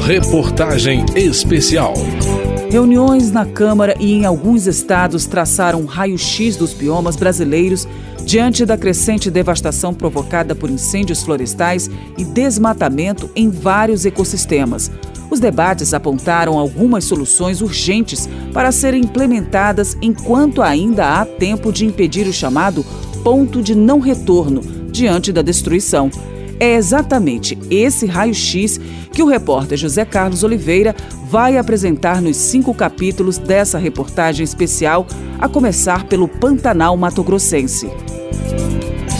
Reportagem especial. Reuniões na Câmara e em alguns estados traçaram um raio-x dos biomas brasileiros diante da crescente devastação provocada por incêndios florestais e desmatamento em vários ecossistemas. Os debates apontaram algumas soluções urgentes para serem implementadas enquanto ainda há tempo de impedir o chamado ponto de não retorno diante da destruição. É exatamente esse raio-x que o repórter José Carlos Oliveira vai apresentar nos cinco capítulos dessa reportagem especial, a começar pelo Pantanal Mato Grossense.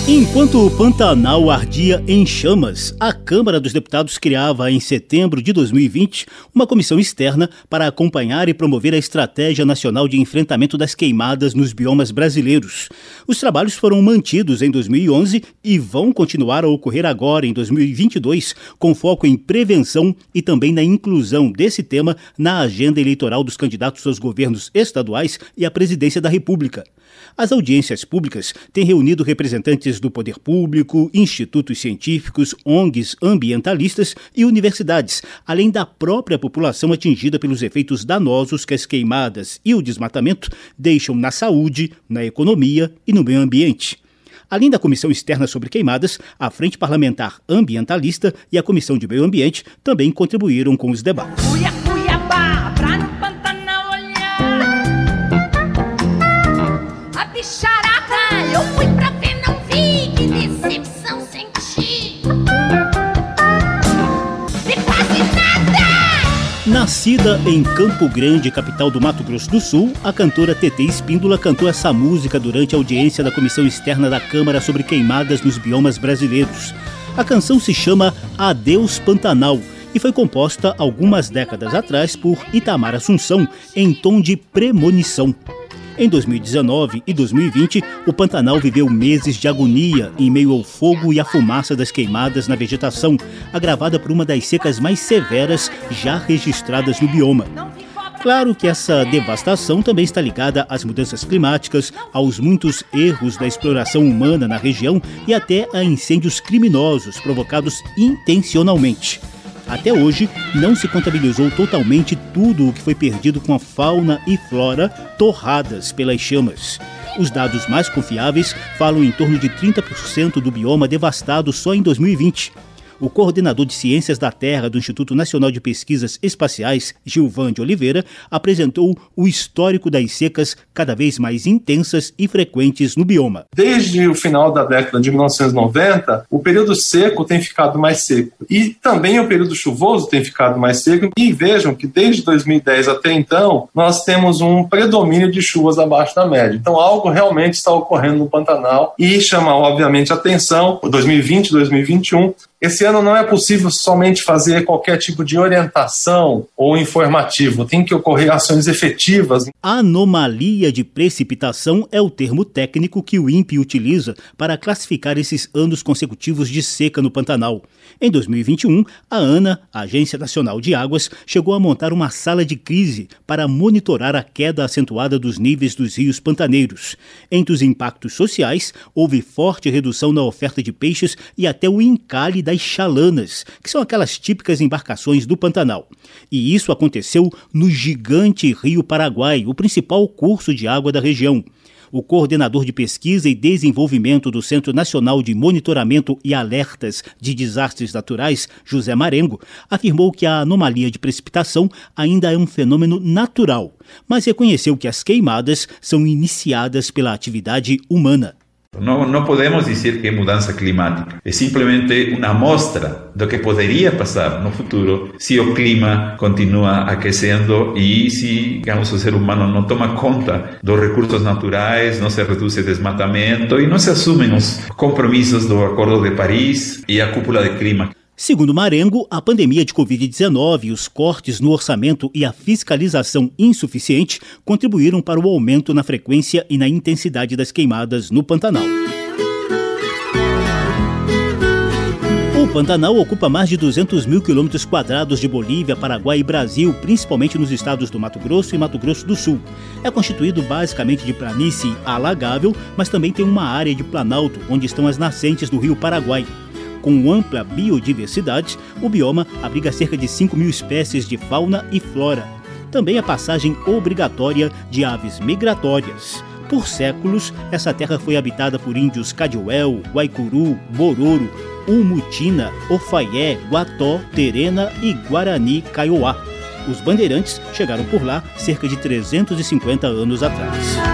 Enquanto o Pantanal ardia em chamas, a Câmara dos Deputados criava em setembro de 2020 uma comissão externa para acompanhar e promover a Estratégia Nacional de Enfrentamento das Queimadas nos biomas brasileiros. Os trabalhos foram mantidos em 2011 e vão continuar a ocorrer agora em 2022, com foco em prevenção e também na inclusão desse tema na agenda eleitoral dos candidatos aos governos estaduais e à presidência da República. As audiências públicas têm reunido representantes do poder público, institutos científicos, ONGs ambientalistas e universidades, além da própria população atingida pelos efeitos danosos que as queimadas e o desmatamento deixam na saúde, na economia e no meio ambiente. Além da Comissão Externa sobre Queimadas, a Frente Parlamentar Ambientalista e a Comissão de Meio Ambiente também contribuíram com os debates. Nascida em Campo Grande, capital do Mato Grosso do Sul, a cantora TT Espíndola cantou essa música durante a audiência da Comissão Externa da Câmara sobre queimadas nos biomas brasileiros. A canção se chama Adeus Pantanal e foi composta algumas décadas atrás por Itamar Assunção em tom de premonição. Em 2019 e 2020, o Pantanal viveu meses de agonia em meio ao fogo e à fumaça das queimadas na vegetação, agravada por uma das secas mais severas já registradas no bioma. Claro que essa devastação também está ligada às mudanças climáticas, aos muitos erros da exploração humana na região e até a incêndios criminosos provocados intencionalmente. Até hoje, não se contabilizou totalmente tudo o que foi perdido com a fauna e flora torradas pelas chamas. Os dados mais confiáveis falam em torno de 30% do bioma devastado só em 2020 o coordenador de Ciências da Terra do Instituto Nacional de Pesquisas Espaciais, Gilvan de Oliveira, apresentou o histórico das secas cada vez mais intensas e frequentes no bioma. Desde o final da década de 1990, o período seco tem ficado mais seco e também o período chuvoso tem ficado mais seco. E vejam que desde 2010 até então, nós temos um predomínio de chuvas abaixo da média. Então, algo realmente está ocorrendo no Pantanal e chama, obviamente, atenção, 2020, 2021, esse ano não é possível somente fazer qualquer tipo de orientação ou informativo, tem que ocorrer ações efetivas. Anomalia de precipitação é o termo técnico que o INPE utiliza para classificar esses anos consecutivos de seca no Pantanal. Em 2021, a ANA, a Agência Nacional de Águas, chegou a montar uma sala de crise para monitorar a queda acentuada dos níveis dos rios pantaneiros. Entre os impactos sociais, houve forte redução na oferta de peixes e até o encalhe da das chalanas, que são aquelas típicas embarcações do Pantanal. E isso aconteceu no gigante Rio Paraguai, o principal curso de água da região. O coordenador de pesquisa e desenvolvimento do Centro Nacional de Monitoramento e Alertas de Desastres Naturais, José Marengo, afirmou que a anomalia de precipitação ainda é um fenômeno natural, mas reconheceu que as queimadas são iniciadas pela atividade humana. No, no podemos decir que es mudanza climática, es simplemente una muestra de lo que podría pasar no futuro si el clima continúa aqueciendo y si, digamos, el ser humano no toma cuenta de los recursos naturales, no se reduce el desmatamiento y no se asumen los compromisos del Acuerdo de París y la cúpula de clima. Segundo Marengo, a pandemia de Covid-19, os cortes no orçamento e a fiscalização insuficiente contribuíram para o aumento na frequência e na intensidade das queimadas no Pantanal. O Pantanal ocupa mais de 200 mil quilômetros quadrados de Bolívia, Paraguai e Brasil, principalmente nos estados do Mato Grosso e Mato Grosso do Sul. É constituído basicamente de planície alagável, mas também tem uma área de planalto, onde estão as nascentes do rio Paraguai. Com ampla biodiversidade, o bioma abriga cerca de 5 mil espécies de fauna e flora. Também a passagem obrigatória de aves migratórias. Por séculos, essa terra foi habitada por índios Cadiuel, Guaicuru, Bororo, Umutina, Ofaié, Guató, Terena e Guarani Kaiowá. Os bandeirantes chegaram por lá cerca de 350 anos atrás.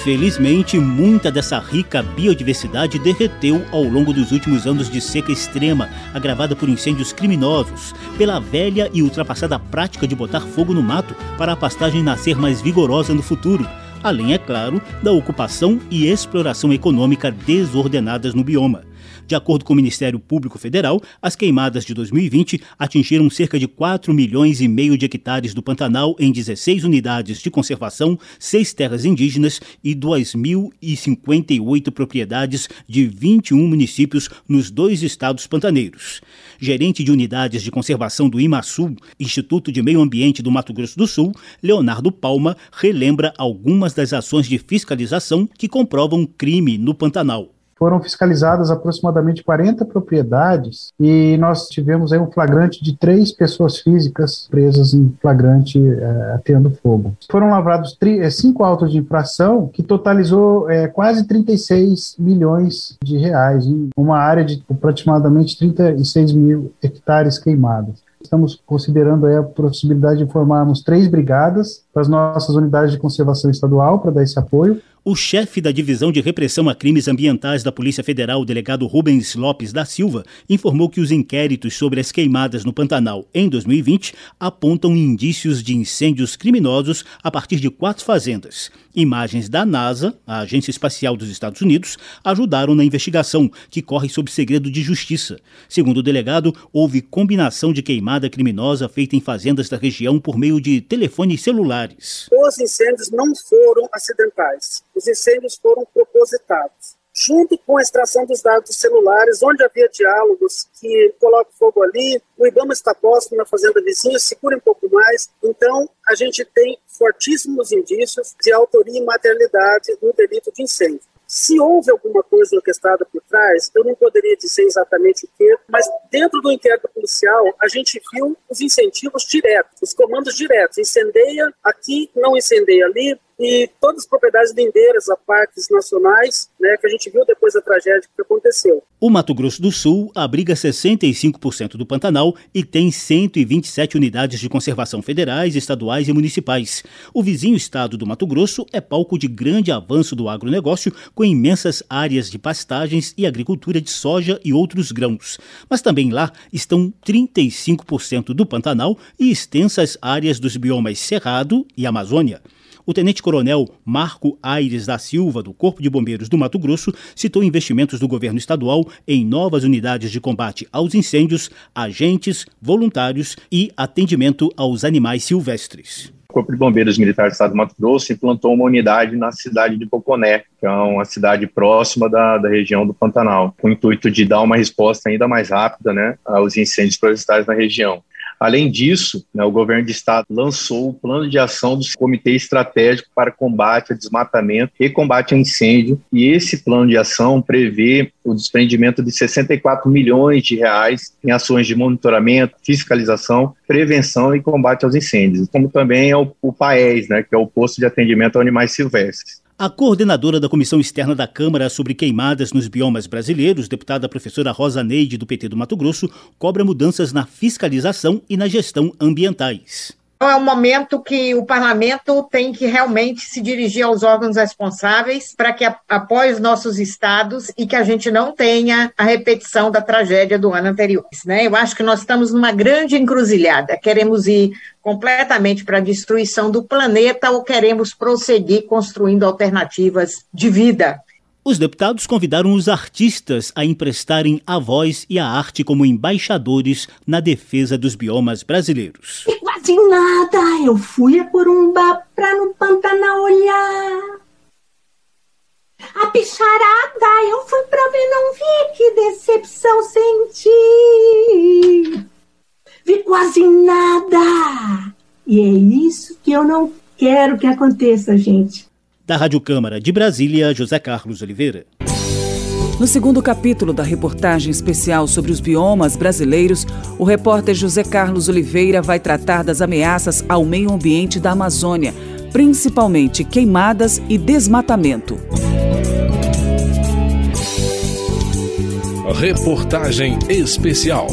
Infelizmente, muita dessa rica biodiversidade derreteu ao longo dos últimos anos de seca extrema, agravada por incêndios criminosos, pela velha e ultrapassada prática de botar fogo no mato para a pastagem nascer mais vigorosa no futuro, além, é claro, da ocupação e exploração econômica desordenadas no bioma. De acordo com o Ministério Público Federal, as queimadas de 2020 atingiram cerca de 4 milhões e meio de hectares do Pantanal em 16 unidades de conservação, seis terras indígenas e 2.058 propriedades de 21 municípios nos dois estados pantaneiros. Gerente de unidades de conservação do IMASUL, Instituto de Meio Ambiente do Mato Grosso do Sul, Leonardo Palma, relembra algumas das ações de fiscalização que comprovam crime no Pantanal foram fiscalizadas aproximadamente 40 propriedades e nós tivemos aí um flagrante de três pessoas físicas presas em flagrante é, atendo fogo. Foram lavrados tri, é, cinco autos de infração que totalizou é, quase 36 milhões de reais em uma área de aproximadamente 36 mil hectares queimados. Estamos considerando a possibilidade de formarmos três brigadas para as nossas unidades de conservação estadual para dar esse apoio o chefe da Divisão de Repressão a Crimes Ambientais da Polícia Federal, o delegado Rubens Lopes da Silva, informou que os inquéritos sobre as queimadas no Pantanal em 2020 apontam indícios de incêndios criminosos a partir de quatro fazendas. Imagens da NASA, a Agência Espacial dos Estados Unidos, ajudaram na investigação, que corre sob segredo de justiça. Segundo o delegado, houve combinação de queimada criminosa feita em fazendas da região por meio de telefones celulares. Os incêndios não foram acidentais os incêndios foram propositados. Junto com a extração dos dados celulares, onde havia diálogos que coloca fogo ali, o IBAMA está posto na fazenda vizinha, segura um pouco mais. Então, a gente tem fortíssimos indícios de autoria e materialidade no delito de incêndio. Se houve alguma coisa orquestrada por trás, eu não poderia dizer exatamente o que, mas dentro do inquérito policial, a gente viu os incentivos diretos, os comandos diretos. Incendeia aqui, não incendeia ali, e todas as propriedades lindeiras a parques nacionais, né, que a gente viu depois da tragédia que aconteceu. O Mato Grosso do Sul abriga 65% do Pantanal e tem 127 unidades de conservação federais, estaduais e municipais. O vizinho estado do Mato Grosso é palco de grande avanço do agronegócio, com imensas áreas de pastagens e agricultura de soja e outros grãos. Mas também lá estão 35% do Pantanal e extensas áreas dos biomas Cerrado e Amazônia. O tenente-coronel Marco Aires da Silva, do Corpo de Bombeiros do Mato Grosso, citou investimentos do governo estadual em novas unidades de combate aos incêndios, agentes, voluntários e atendimento aos animais silvestres. O Corpo de Bombeiros Militar do Estado do Mato Grosso implantou uma unidade na cidade de Poconé, que é uma cidade próxima da, da região do Pantanal, com o intuito de dar uma resposta ainda mais rápida né, aos incêndios florestais na região. Além disso, né, o governo de estado lançou o plano de ação do Comitê Estratégico para Combate a Desmatamento e Combate a Incêndio, e esse plano de ação prevê o desprendimento de 64 milhões de reais em ações de monitoramento, fiscalização, prevenção e combate aos incêndios, como também é o, o PAES, né, que é o Posto de Atendimento a Animais Silvestres. A coordenadora da Comissão Externa da Câmara sobre queimadas nos biomas brasileiros, deputada professora Rosa Neide, do PT do Mato Grosso, cobra mudanças na fiscalização e na gestão ambientais. Então, é um momento que o parlamento tem que realmente se dirigir aos órgãos responsáveis para que apoie os nossos estados e que a gente não tenha a repetição da tragédia do ano anterior. Né? Eu acho que nós estamos numa grande encruzilhada. Queremos ir completamente para a destruição do planeta ou queremos prosseguir construindo alternativas de vida? Os deputados convidaram os artistas a emprestarem a voz e a arte como embaixadores na defesa dos biomas brasileiros. E quase nada, eu fui a Corumbá pra no Pantanal olhar. A bicharada, eu fui pra ver, não vi, que decepção senti. Vi quase nada. E é isso que eu não quero que aconteça, gente. Da Rádio Câmara de Brasília, José Carlos Oliveira. No segundo capítulo da reportagem especial sobre os biomas brasileiros, o repórter José Carlos Oliveira vai tratar das ameaças ao meio ambiente da Amazônia, principalmente queimadas e desmatamento. Reportagem especial.